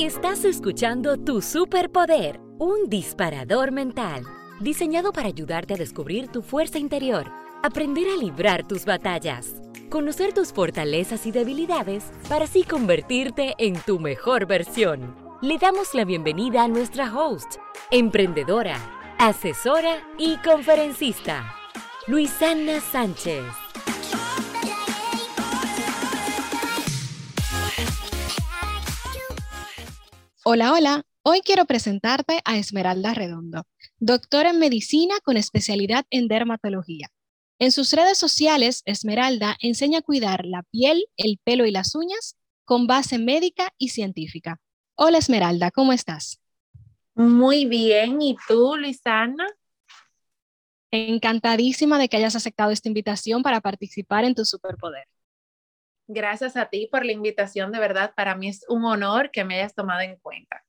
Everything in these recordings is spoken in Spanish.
Estás escuchando Tu Superpoder, un disparador mental, diseñado para ayudarte a descubrir tu fuerza interior, aprender a librar tus batallas, conocer tus fortalezas y debilidades para así convertirte en tu mejor versión. Le damos la bienvenida a nuestra host, emprendedora, asesora y conferencista, Luisana Sánchez. Hola, hola. Hoy quiero presentarte a Esmeralda Redondo, doctora en medicina con especialidad en dermatología. En sus redes sociales, Esmeralda enseña a cuidar la piel, el pelo y las uñas con base médica y científica. Hola Esmeralda, ¿cómo estás? Muy bien, ¿y tú, Luisana? Encantadísima de que hayas aceptado esta invitación para participar en tu superpoder. Gracias a ti por la invitación, de verdad, para mí es un honor que me hayas tomado en cuenta.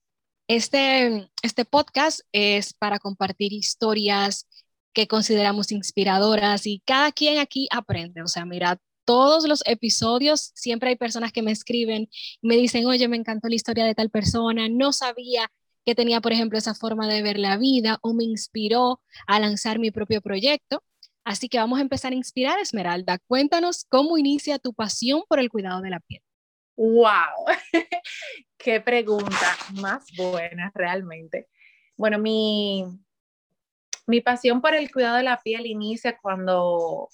Este, este podcast es para compartir historias que consideramos inspiradoras y cada quien aquí aprende. O sea, mira, todos los episodios siempre hay personas que me escriben y me dicen, oye, me encantó la historia de tal persona, no sabía que tenía, por ejemplo, esa forma de ver la vida o me inspiró a lanzar mi propio proyecto. Así que vamos a empezar a inspirar, Esmeralda. Cuéntanos cómo inicia tu pasión por el cuidado de la piel. ¡Wow! ¡Qué pregunta más buena realmente! Bueno, mi, mi pasión por el cuidado de la piel inicia cuando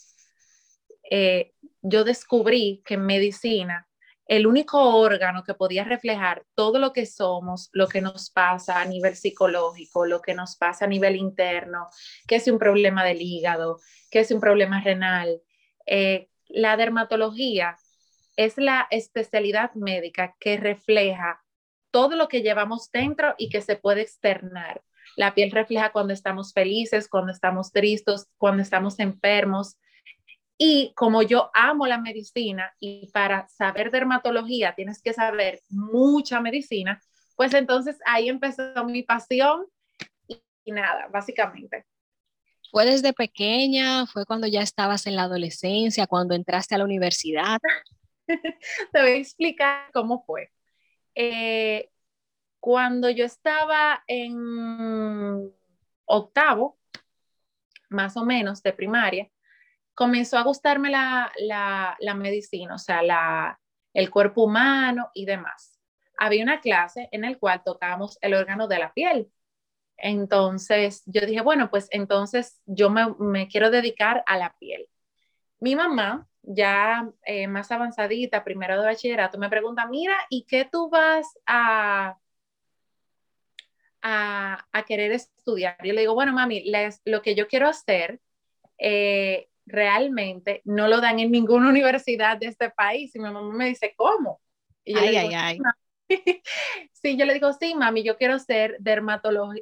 eh, yo descubrí que en medicina el único órgano que podía reflejar todo lo que somos, lo que nos pasa a nivel psicológico, lo que nos pasa a nivel interno, que es un problema del hígado, que es un problema renal. Eh, la dermatología es la especialidad médica que refleja todo lo que llevamos dentro y que se puede externar. La piel refleja cuando estamos felices, cuando estamos tristes, cuando estamos enfermos, y como yo amo la medicina y para saber dermatología tienes que saber mucha medicina, pues entonces ahí empezó mi pasión y, nada, básicamente. ¿Fue desde pequeña? ¿Fue cuando ya estabas en la adolescencia, cuando entraste a la universidad? Te voy a explicar cómo fue. Eh, cuando yo estaba en octavo, más o menos, de primaria, comenzó a gustarme la, medicina, o sea, la, el cuerpo humano y demás. Había una clase en la cual tocábamos el órgano de la piel. Entonces yo dije, bueno, pues entonces yo me, quiero dedicar a la piel. Mi mamá, ya eh, más avanzadita, primero de bachillerato, me pregunta, mira, ¿y qué tú vas a, a, querer estudiar? Yo le digo, bueno, mami, lo que yo quiero hacer eh, realmente no lo dan en ninguna universidad de este país. Y mi mamá me dice, ¿cómo? Y yo ay, ay, ay. sí, yo le digo, sí, mami, yo quiero ser dermatóloga.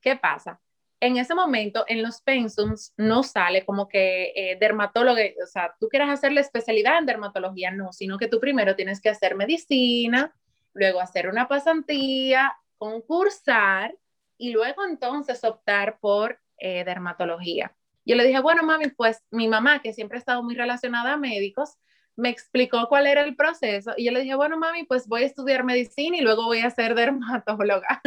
¿Qué pasa? En ese momento, en los pensums, no sale como que eh, dermatólogo, o sea, tú quieres hacer la especialidad en dermatología, no, sino que tú primero tienes que hacer medicina, luego hacer una pasantía, concursar y luego entonces optar por eh, dermatología. Yo le dije, bueno, mami, pues mi mamá, que siempre ha estado muy relacionada a médicos, me explicó cuál era el proceso y yo le dije, bueno, mami, pues voy a estudiar medicina y luego voy a ser dermatóloga.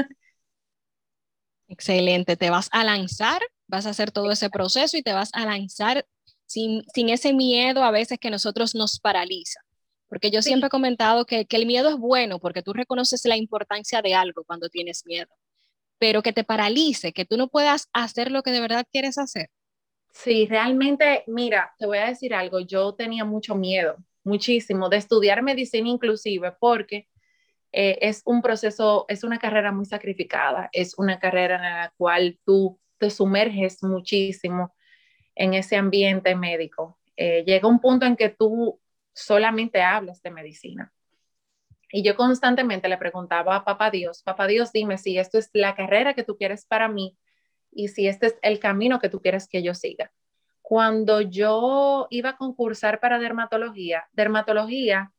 Excelente, te vas a lanzar, vas a hacer todo ese proceso y te vas a lanzar sin, sin ese miedo a veces que nosotros nos paraliza. Porque yo siempre he comentado que, que el miedo es bueno porque tú reconoces la importancia de algo cuando tienes miedo pero que te paralice, que tú no puedas hacer lo que de verdad quieres hacer. Sí, realmente, mira, te voy a decir algo, yo tenía mucho miedo, muchísimo, de estudiar medicina inclusive, porque eh, es un proceso, es una carrera muy sacrificada, es una carrera en la cual tú te sumerges muchísimo en ese ambiente médico. Eh, llega un punto en que tú solamente hablas de medicina. Y yo constantemente le preguntaba a Papá Dios, Papá Dios, dime si esto es la carrera que tú quieres para mí y si este es el camino que tú quieres que yo siga. Cuando yo iba a concursar para dermatología, dermatología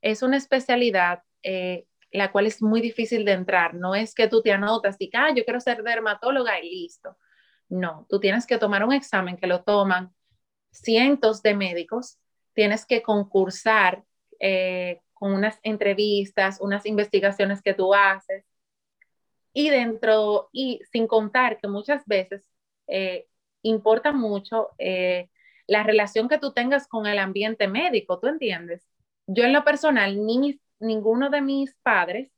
es una especialidad eh, la cual es muy difícil de entrar. No es que tú te anotas y ah, yo quiero ser dermatóloga y listo. No, tú tienes que tomar un examen que lo toman cientos de médicos, tienes que concursar eh, con unas entrevistas, unas investigaciones que tú haces. Y dentro, y sin contar que muchas veces eh, importa mucho eh, la relación que tú tengas con el ambiente médico, ¿tú entiendes? Yo en lo personal, ni ninguno de mis padres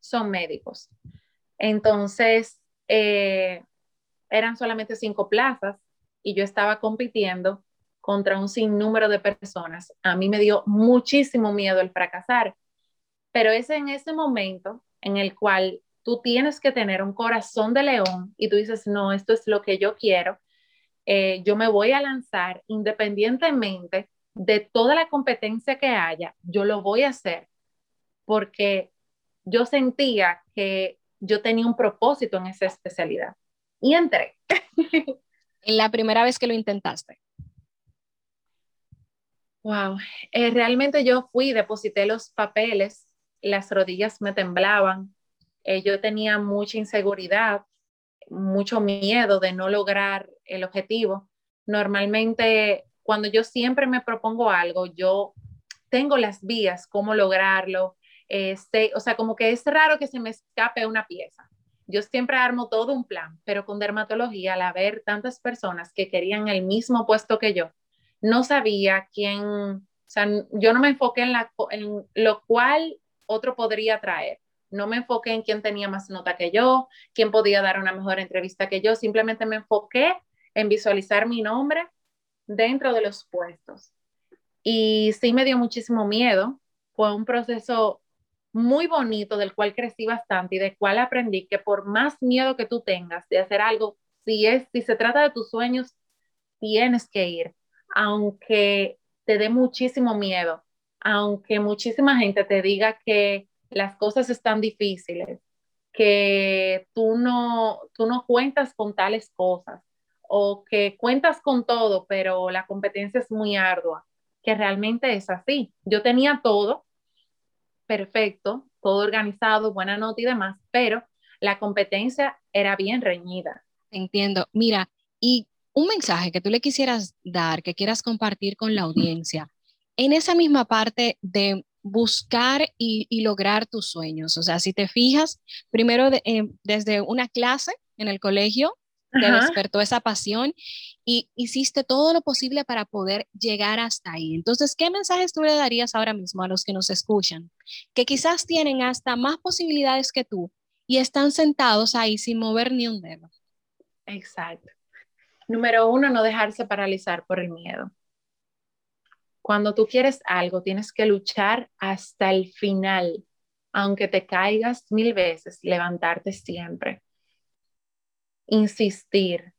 son médicos. Entonces, eh, eran solamente cinco plazas y yo estaba compitiendo contra un sinnúmero de personas. A mí me dio muchísimo miedo el fracasar, pero es en ese momento en el cual tú tienes que tener un corazón de león y tú dices, no, esto es lo que yo quiero, eh, yo me voy a lanzar independientemente de toda la competencia que haya, yo lo voy a hacer porque yo sentía que yo tenía un propósito en esa especialidad y entré. ¿En la primera vez que lo intentaste? Wow, eh, realmente yo fui, deposité los papeles, las rodillas me temblaban, eh, yo tenía mucha inseguridad, mucho miedo de no lograr el objetivo. Normalmente, cuando yo siempre me propongo algo, yo tengo las vías, cómo lograrlo. Este, o sea, como que es raro que se me escape una pieza. Yo siempre armo todo un plan, pero con dermatología, al haber tantas personas que querían el mismo puesto que yo, no sabía quién, o sea, yo no me enfoqué en, lo cual otro podría traer. No me enfoqué en quién tenía más nota que yo, quién podía dar una mejor entrevista que yo, simplemente me enfoqué en visualizar mi nombre dentro de los puestos. Y sí me dio muchísimo miedo, fue un proceso muy bonito del cual crecí bastante y del cual aprendí que por más miedo que tú tengas de hacer algo, si es si se trata de tus sueños, tienes que ir, aunque te dé muchísimo miedo, aunque muchísima gente te diga que las cosas están difíciles, que tú no tú no cuentas con tales cosas o que cuentas con todo, pero la competencia es muy ardua, que realmente es así. Yo tenía todo, perfecto, todo organizado, buena nota y demás, pero la competencia era bien reñida. Entiendo. Mira, y un mensaje que tú le quisieras dar, que quieras compartir con la audiencia, en esa misma parte de buscar y, lograr tus sueños. O sea, si te fijas, primero eh, desde una clase en el colegio, te despertó esa pasión y hiciste todo lo posible para poder llegar hasta ahí. Entonces, ¿qué mensajes tú le darías ahora mismo a los que nos escuchan? Que quizás tienen hasta más posibilidades que tú y están sentados ahí sin mover ni un dedo. Exacto. Número uno, no dejarse paralizar por el miedo. Cuando tú quieres algo, tienes que luchar hasta el final, aunque te caigas mil veces, levantarte siempre insistir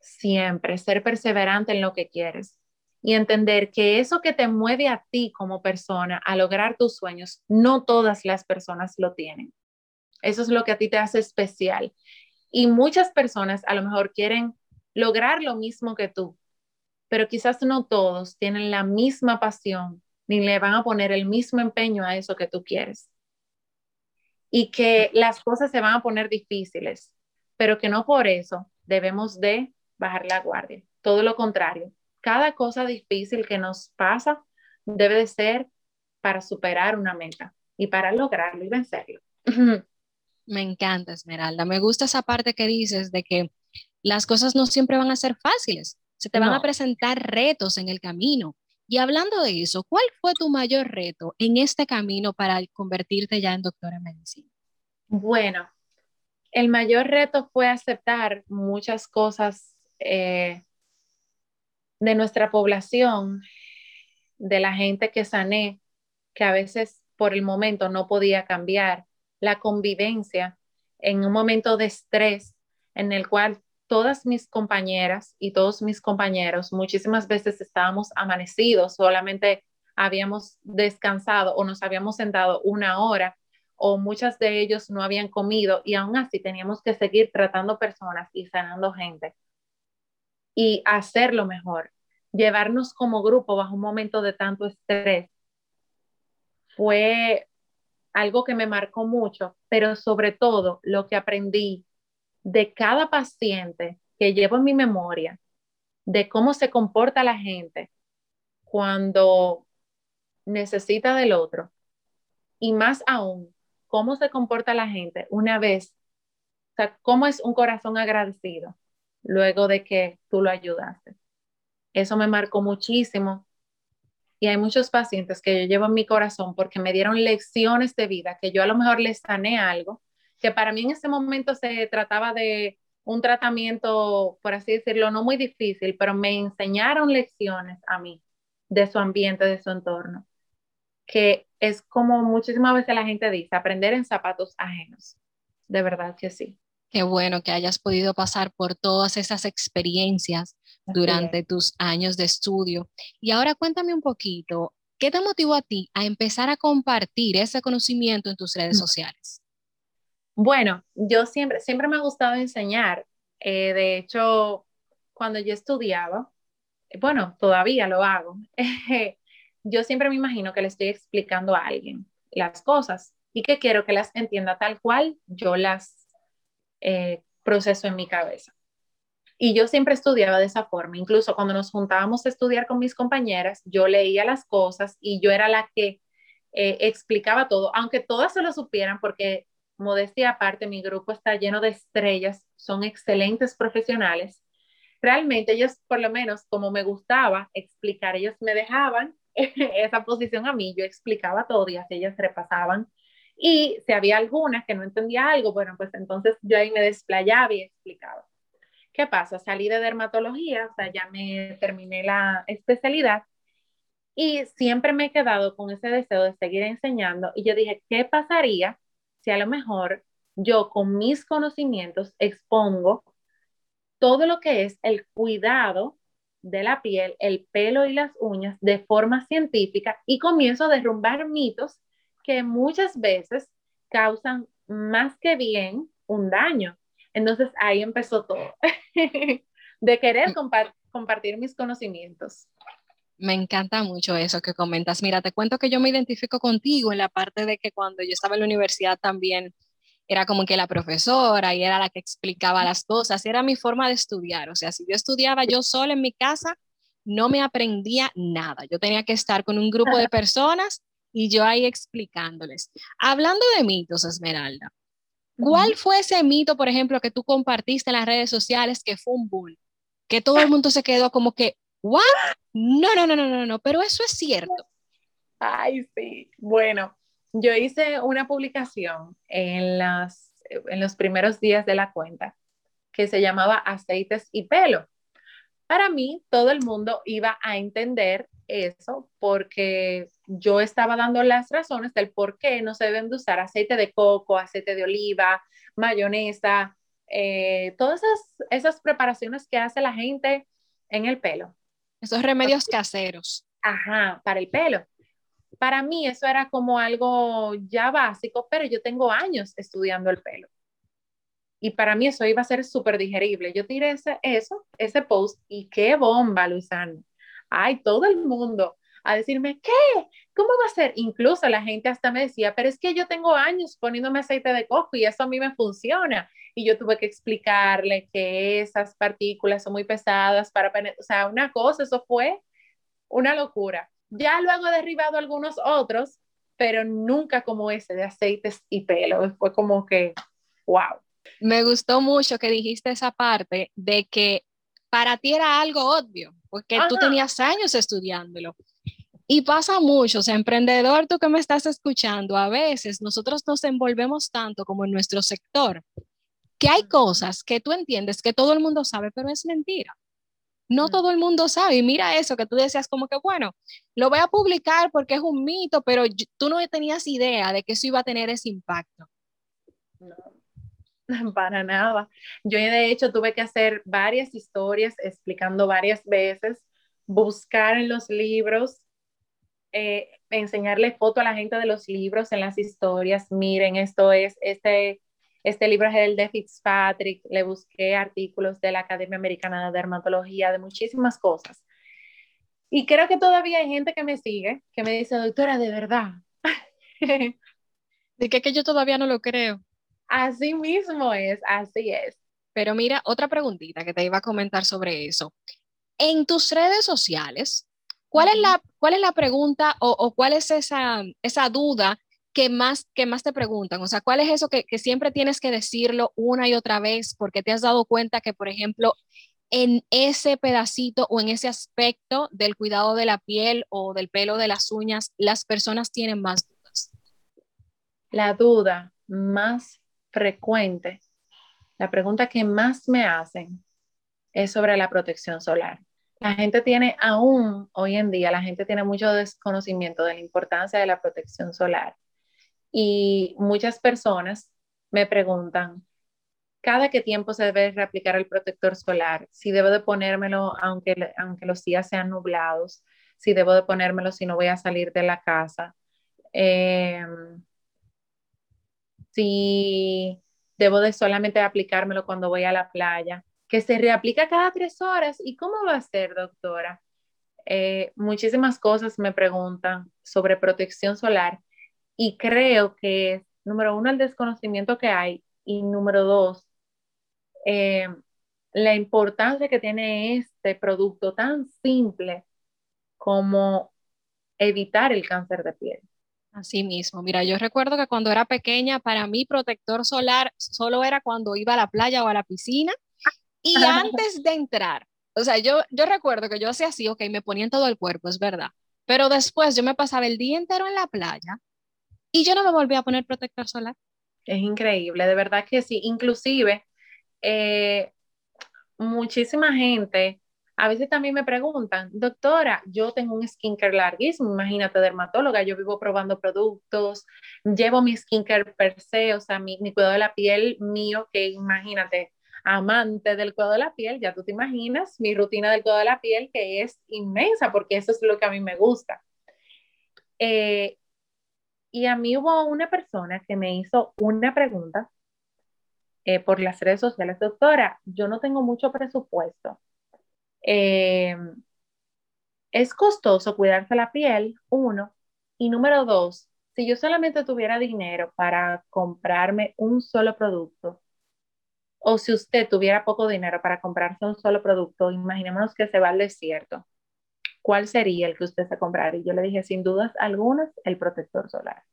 siempre, ser perseverante en lo que quieres y entender que eso que te mueve a ti como persona a lograr tus sueños, no todas las personas lo tienen. Eso es lo que a ti te hace especial. Y muchas personas a lo mejor quieren lograr lo mismo que tú, pero quizás no todos tienen la misma pasión ni le van a poner el mismo empeño a eso que tú quieres. Y que las cosas se van a poner difíciles pero que no por eso debemos de bajar la guardia. Todo lo contrario, cada cosa difícil que nos pasa debe de ser para superar una meta y para lograrlo y vencerlo. Me encanta, Esmeralda. Me gusta esa parte que dices de que las cosas no siempre van a ser fáciles. Se te van a presentar retos en el camino. Y hablando de eso, ¿cuál fue tu mayor reto en este camino para convertirte ya en doctora en medicina? Bueno, el mayor reto fue aceptar muchas cosas eh, de nuestra población, de la gente que sané, que a veces por el momento no podía cambiar, la convivencia en un momento de estrés en el cual todas mis compañeras y todos mis compañeros muchísimas veces estábamos amanecidos, solamente habíamos descansado o nos habíamos sentado una hora o muchas de ellos no habían comido y aún así teníamos que seguir tratando personas y sanando gente y hacerlo mejor, llevarnos como grupo bajo un momento de tanto estrés. Fue algo que me marcó mucho, pero sobre todo lo que aprendí de cada paciente que llevo en mi memoria, de cómo se comporta la gente cuando necesita del otro y más aún, cómo se comporta la gente una vez, o sea, cómo es un corazón agradecido luego de que tú lo ayudaste. Eso me marcó muchísimo y hay muchos pacientes que yo llevo en mi corazón porque me dieron lecciones de vida, que yo a lo mejor les sané algo, que para mí en ese momento se trataba de un tratamiento, por así decirlo, no muy difícil, pero me enseñaron lecciones a mí de su ambiente, de su entorno, que es como muchísimas veces la gente dice, aprender en zapatos ajenos. De verdad que sí. Qué bueno que hayas podido pasar por todas esas experiencias durante tus años de estudio. Y ahora cuéntame un poquito, ¿qué te motivó a ti a empezar a compartir ese conocimiento en tus redes mm. sociales? Bueno, yo siempre, siempre me ha gustado enseñar. Eh, de hecho, cuando yo estudiaba, bueno, todavía lo hago, yo siempre me imagino que le estoy explicando a alguien las cosas y que quiero que las entienda tal cual yo las eh, proceso en mi cabeza. Y yo siempre estudiaba de esa forma. Incluso cuando nos juntábamos a estudiar con mis compañeras, yo leía las cosas y yo era la que eh, explicaba todo, aunque todas se lo supieran, porque modestia aparte, mi grupo está lleno de estrellas, son excelentes profesionales. Realmente ellos, por lo menos, como me gustaba explicar, ellos me dejaban esa posición a mí, yo explicaba todo y así ellos repasaban. Y si había alguna que no entendía algo, bueno, pues entonces yo ahí me desplayaba y explicaba. ¿Qué pasa? Salí de dermatología, o sea, ya me terminé la especialidad y siempre me he quedado con ese deseo de seguir enseñando y yo dije, ¿qué pasaría si a lo mejor yo con mis conocimientos expongo todo lo que es el cuidado de la piel, el pelo y las uñas de forma científica y comienzo a derrumbar mitos que muchas veces causan más que bien un daño. Entonces ahí empezó todo, de querer compartir mis conocimientos. Me encanta mucho eso que comentas. Mira, te cuento que yo me identifico contigo en la parte de que cuando yo estaba en la universidad también era como que la profesora y era la que explicaba las cosas, era mi forma de estudiar. O sea, si yo estudiaba yo sola en mi casa, no me aprendía nada. Yo tenía que estar con un grupo de personas y yo ahí explicándoles. Hablando de mitos, Esmeralda, ¿Cuál fue ese mito, por ejemplo, que tú compartiste en las redes sociales que fue un bull? Que todo el mundo se quedó como que, ¿what? No, no, no, no, no, no, pero eso es cierto. Ay, sí. Bueno, yo hice una publicación en, las, en los primeros días de la cuenta que se llamaba Aceites y Pelo. Para mí, todo el mundo iba a entender eso porque yo estaba dando las razones del por qué no se deben de usar aceite de coco, aceite de oliva, mayonesa, eh, todas esas, esas preparaciones que hace la gente en el pelo. Esos remedios caseros. Ajá, para el pelo. Para mí eso era como algo ya básico, pero yo tengo años estudiando el pelo. Y para mí eso iba a ser súper digerible. Yo tiré ese, eso, ese post y qué bomba, Luisano ay, todo el mundo a decirme, ¿qué? ¿Cómo va a ser? Incluso la gente hasta me decía, pero es que yo tengo años poniéndome aceite de coco y eso a mí me funciona. Y yo tuve que explicarle que esas partículas son muy pesadas para, o sea, una cosa, eso fue una locura. Ya luego he derribado algunos otros, pero nunca como ese de aceites y pelo. Fue como que, wow. Me gustó mucho que dijiste esa parte de que para ti era algo obvio, porque tú tenías años estudiándolo. Y pasa mucho, o sea, emprendedor, tú que me estás escuchando, a veces nosotros nos envolvemos tanto como en nuestro sector, que hay cosas que tú entiendes que todo el mundo sabe, pero es mentira. No todo el mundo sabe. Y mira eso, que tú decías como que, bueno, lo voy a publicar porque es un mito, pero tú no tenías idea de que eso iba a tener ese impacto. No, Para nada. Yo de hecho tuve que hacer varias historias explicando varias veces, buscar en los libros, eh, enseñarle foto a la gente de los libros en las historias. Miren, esto es, este, este libro es el de Fitzpatrick. Le busqué artículos de la Academia Americana de Dermatología, de muchísimas cosas. Y creo que todavía hay gente que me sigue, que me dice, doctora, de verdad. de que, que yo todavía no lo creo. Así mismo es, así es. Pero mira, otra preguntita que te iba a comentar sobre eso. En tus redes sociales, ¿Cuál es la, cuál es la pregunta o, cuál es esa, esa duda que más, que más te preguntan? O sea, ¿cuál es eso que, que, siempre tienes que decirlo una y otra vez porque te has dado cuenta que, por ejemplo, en ese pedacito o en ese aspecto del cuidado de la piel o del pelo de las uñas, las personas tienen más dudas? La duda más frecuente, la pregunta que más me hacen es sobre la protección solar. La gente tiene aún hoy en día, la gente tiene mucho desconocimiento de la importancia de la protección solar. Y muchas personas me preguntan, cada qué tiempo se debe reaplicar el protector solar, si debo de ponérmelo aunque, aunque los días sean nublados, si debo de ponérmelo si no voy a salir de la casa, em, si debo de solamente aplicármelo cuando voy a la playa, que se reaplica cada tres horas. ¿Y cómo va a ser, doctora? Eh, muchísimas cosas me preguntan sobre protección solar y creo que, número uno, el desconocimiento que hay y número dos, eh, la importancia que tiene este producto tan simple como evitar el cáncer de piel. Así mismo, mira, yo recuerdo que cuando era pequeña, para mí protector solar solo era cuando iba a la playa o a la piscina y antes de entrar. O sea, yo, yo recuerdo que yo hacía así, ok, me ponía en todo el cuerpo, es verdad, pero después yo me pasaba el día entero en la playa y yo no me volví a poner protector solar. Es increíble, de verdad que sí. Inclusive, eh, muchísima gente, a veces también me preguntan, doctora, yo tengo un skincare larguísimo, imagínate dermatóloga, yo vivo probando productos, llevo mi skincare per se, o sea, mi, mi cuidado de la piel mío, que imagínate, amante del cuidado de la piel, ya tú te imaginas mi rutina del cuidado de la piel, que es inmensa, porque eso es lo que a mí me gusta. Eh, y a mí hubo una persona que me hizo una pregunta eh, por las redes sociales, doctora, yo no tengo mucho presupuesto. Eh, es costoso cuidarse la piel, uno, y número dos, si yo solamente tuviera dinero para comprarme un solo producto, o si usted tuviera poco dinero para comprarse un solo producto, imaginémonos que se va al desierto, ¿cuál sería el que usted se compraría? Y yo le dije, sin dudas algunas, el protector solar.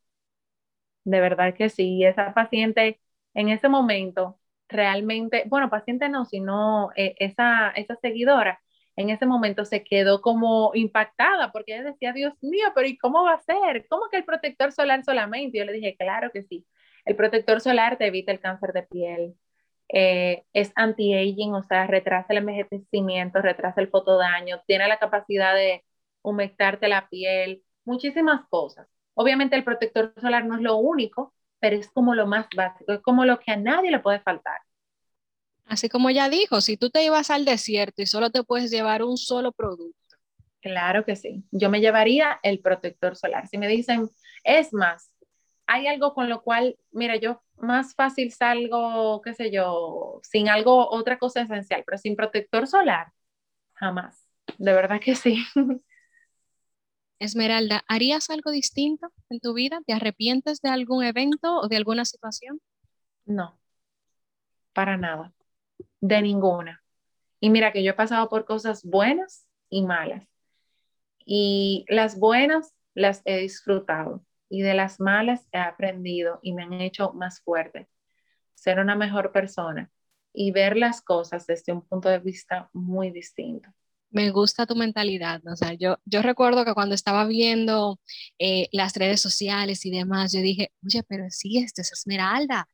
De verdad que sí, esa paciente en ese momento realmente, bueno, paciente no, sino eh, esa, esa seguidora, en ese momento se quedó como impactada porque ella decía, Dios mío, pero ¿y cómo va a ser? ¿Cómo que el protector solar solamente? Yo le dije, claro que sí. El protector solar te evita el cáncer de piel, eh, es anti-aging, o sea, retrasa el envejecimiento, retrasa el fotodaño, tiene la capacidad de humectarte la piel, muchísimas cosas. Obviamente el protector solar no es lo único, pero es como lo más básico, es como lo que a nadie le puede faltar. Así como ya dijo, si tú te ibas al desierto y solo te puedes llevar un solo producto. Claro que sí. Yo me llevaría el protector solar. Si me dicen, es más, hay algo con lo cual, mira, yo más fácil salgo, qué sé yo, sin algo, otra cosa esencial, pero sin protector solar, jamás. De verdad que sí. Esmeralda, ¿harías algo distinto en tu vida? ¿Te arrepientes de algún evento o de alguna situación? No, para nada, de ninguna. Y mira que yo he pasado por cosas buenas y malas. Y las buenas las he disfrutado y de las malas he aprendido y me han hecho más fuerte, ser una mejor persona y ver las cosas desde un punto de vista muy distinto me gusta tu mentalidad. O sea, yo, yo recuerdo que cuando estaba viendo eh, las redes sociales y demás, yo dije, oye, pero sí, esta es Esmeralda,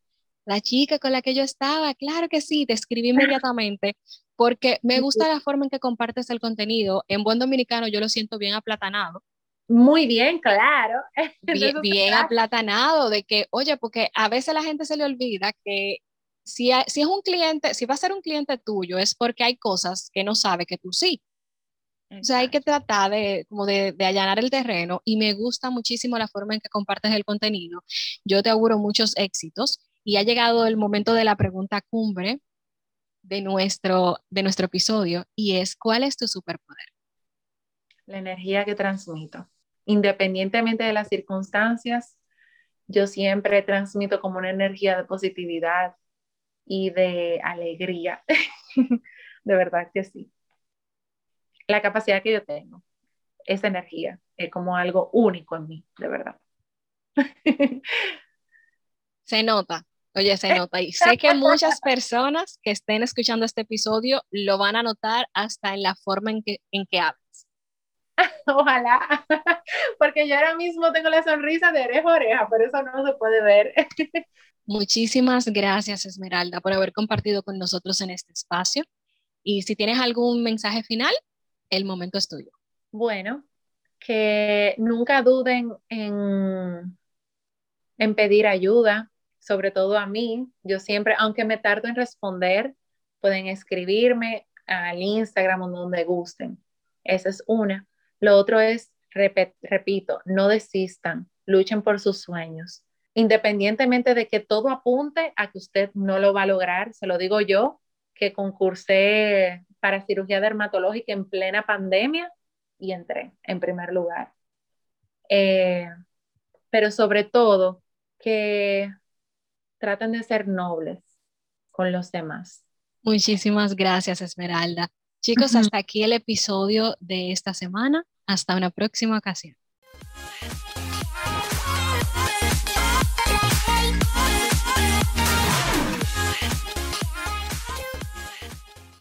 la chica con la que yo estaba. Claro que sí, te escribí inmediatamente porque me gusta la forma en que compartes el contenido. En buen dominicano yo lo siento bien aplatanado. Muy bien, claro. Bien, bien aplatanado, de que, oye, porque a veces la gente se le olvida que si, si es un cliente, si va a ser un cliente tuyo, es porque hay cosas que no sabe que tú sí. O sea, hay que tratar de, como de, de, allanar el terreno y me gusta muchísimo la forma en que compartes el contenido. Yo te auguro muchos éxitos y ha llegado el momento de la pregunta cumbre de nuestro, de nuestro episodio y es, ¿cuál es tu superpoder? La energía que transmito. Independientemente de las circunstancias, yo siempre transmito como una energía de positividad y de alegría. de verdad que sí la capacidad que yo tengo. esa energía. Es como algo único en mí, de verdad. Se nota, oye, se nota. Y sé que muchas personas que estén escuchando este episodio lo van a notar hasta en la forma en que, en que hablas. Ojalá, porque yo ahora mismo tengo la sonrisa de oreja a oreja, pero eso no se puede ver. Muchísimas gracias, Esmeralda, por haber compartido con nosotros en este espacio. Y si tienes algún mensaje final, el momento es tuyo. Bueno, que nunca duden en, en pedir ayuda, sobre todo a mí. Yo siempre, aunque me tardo en responder, pueden escribirme al Instagram o donde gusten. Esa es una. Lo otro es, repito, no desistan, luchen por sus sueños. Independientemente de que todo apunte a que usted no lo va a lograr, se lo digo yo, que concursé para cirugía dermatológica en plena pandemia y entré en primer lugar. Eh, pero sobre todo, que traten de ser nobles con los demás. Muchísimas gracias, Esmeralda. Chicos, hasta aquí el episodio de esta semana. Hasta una próxima ocasión.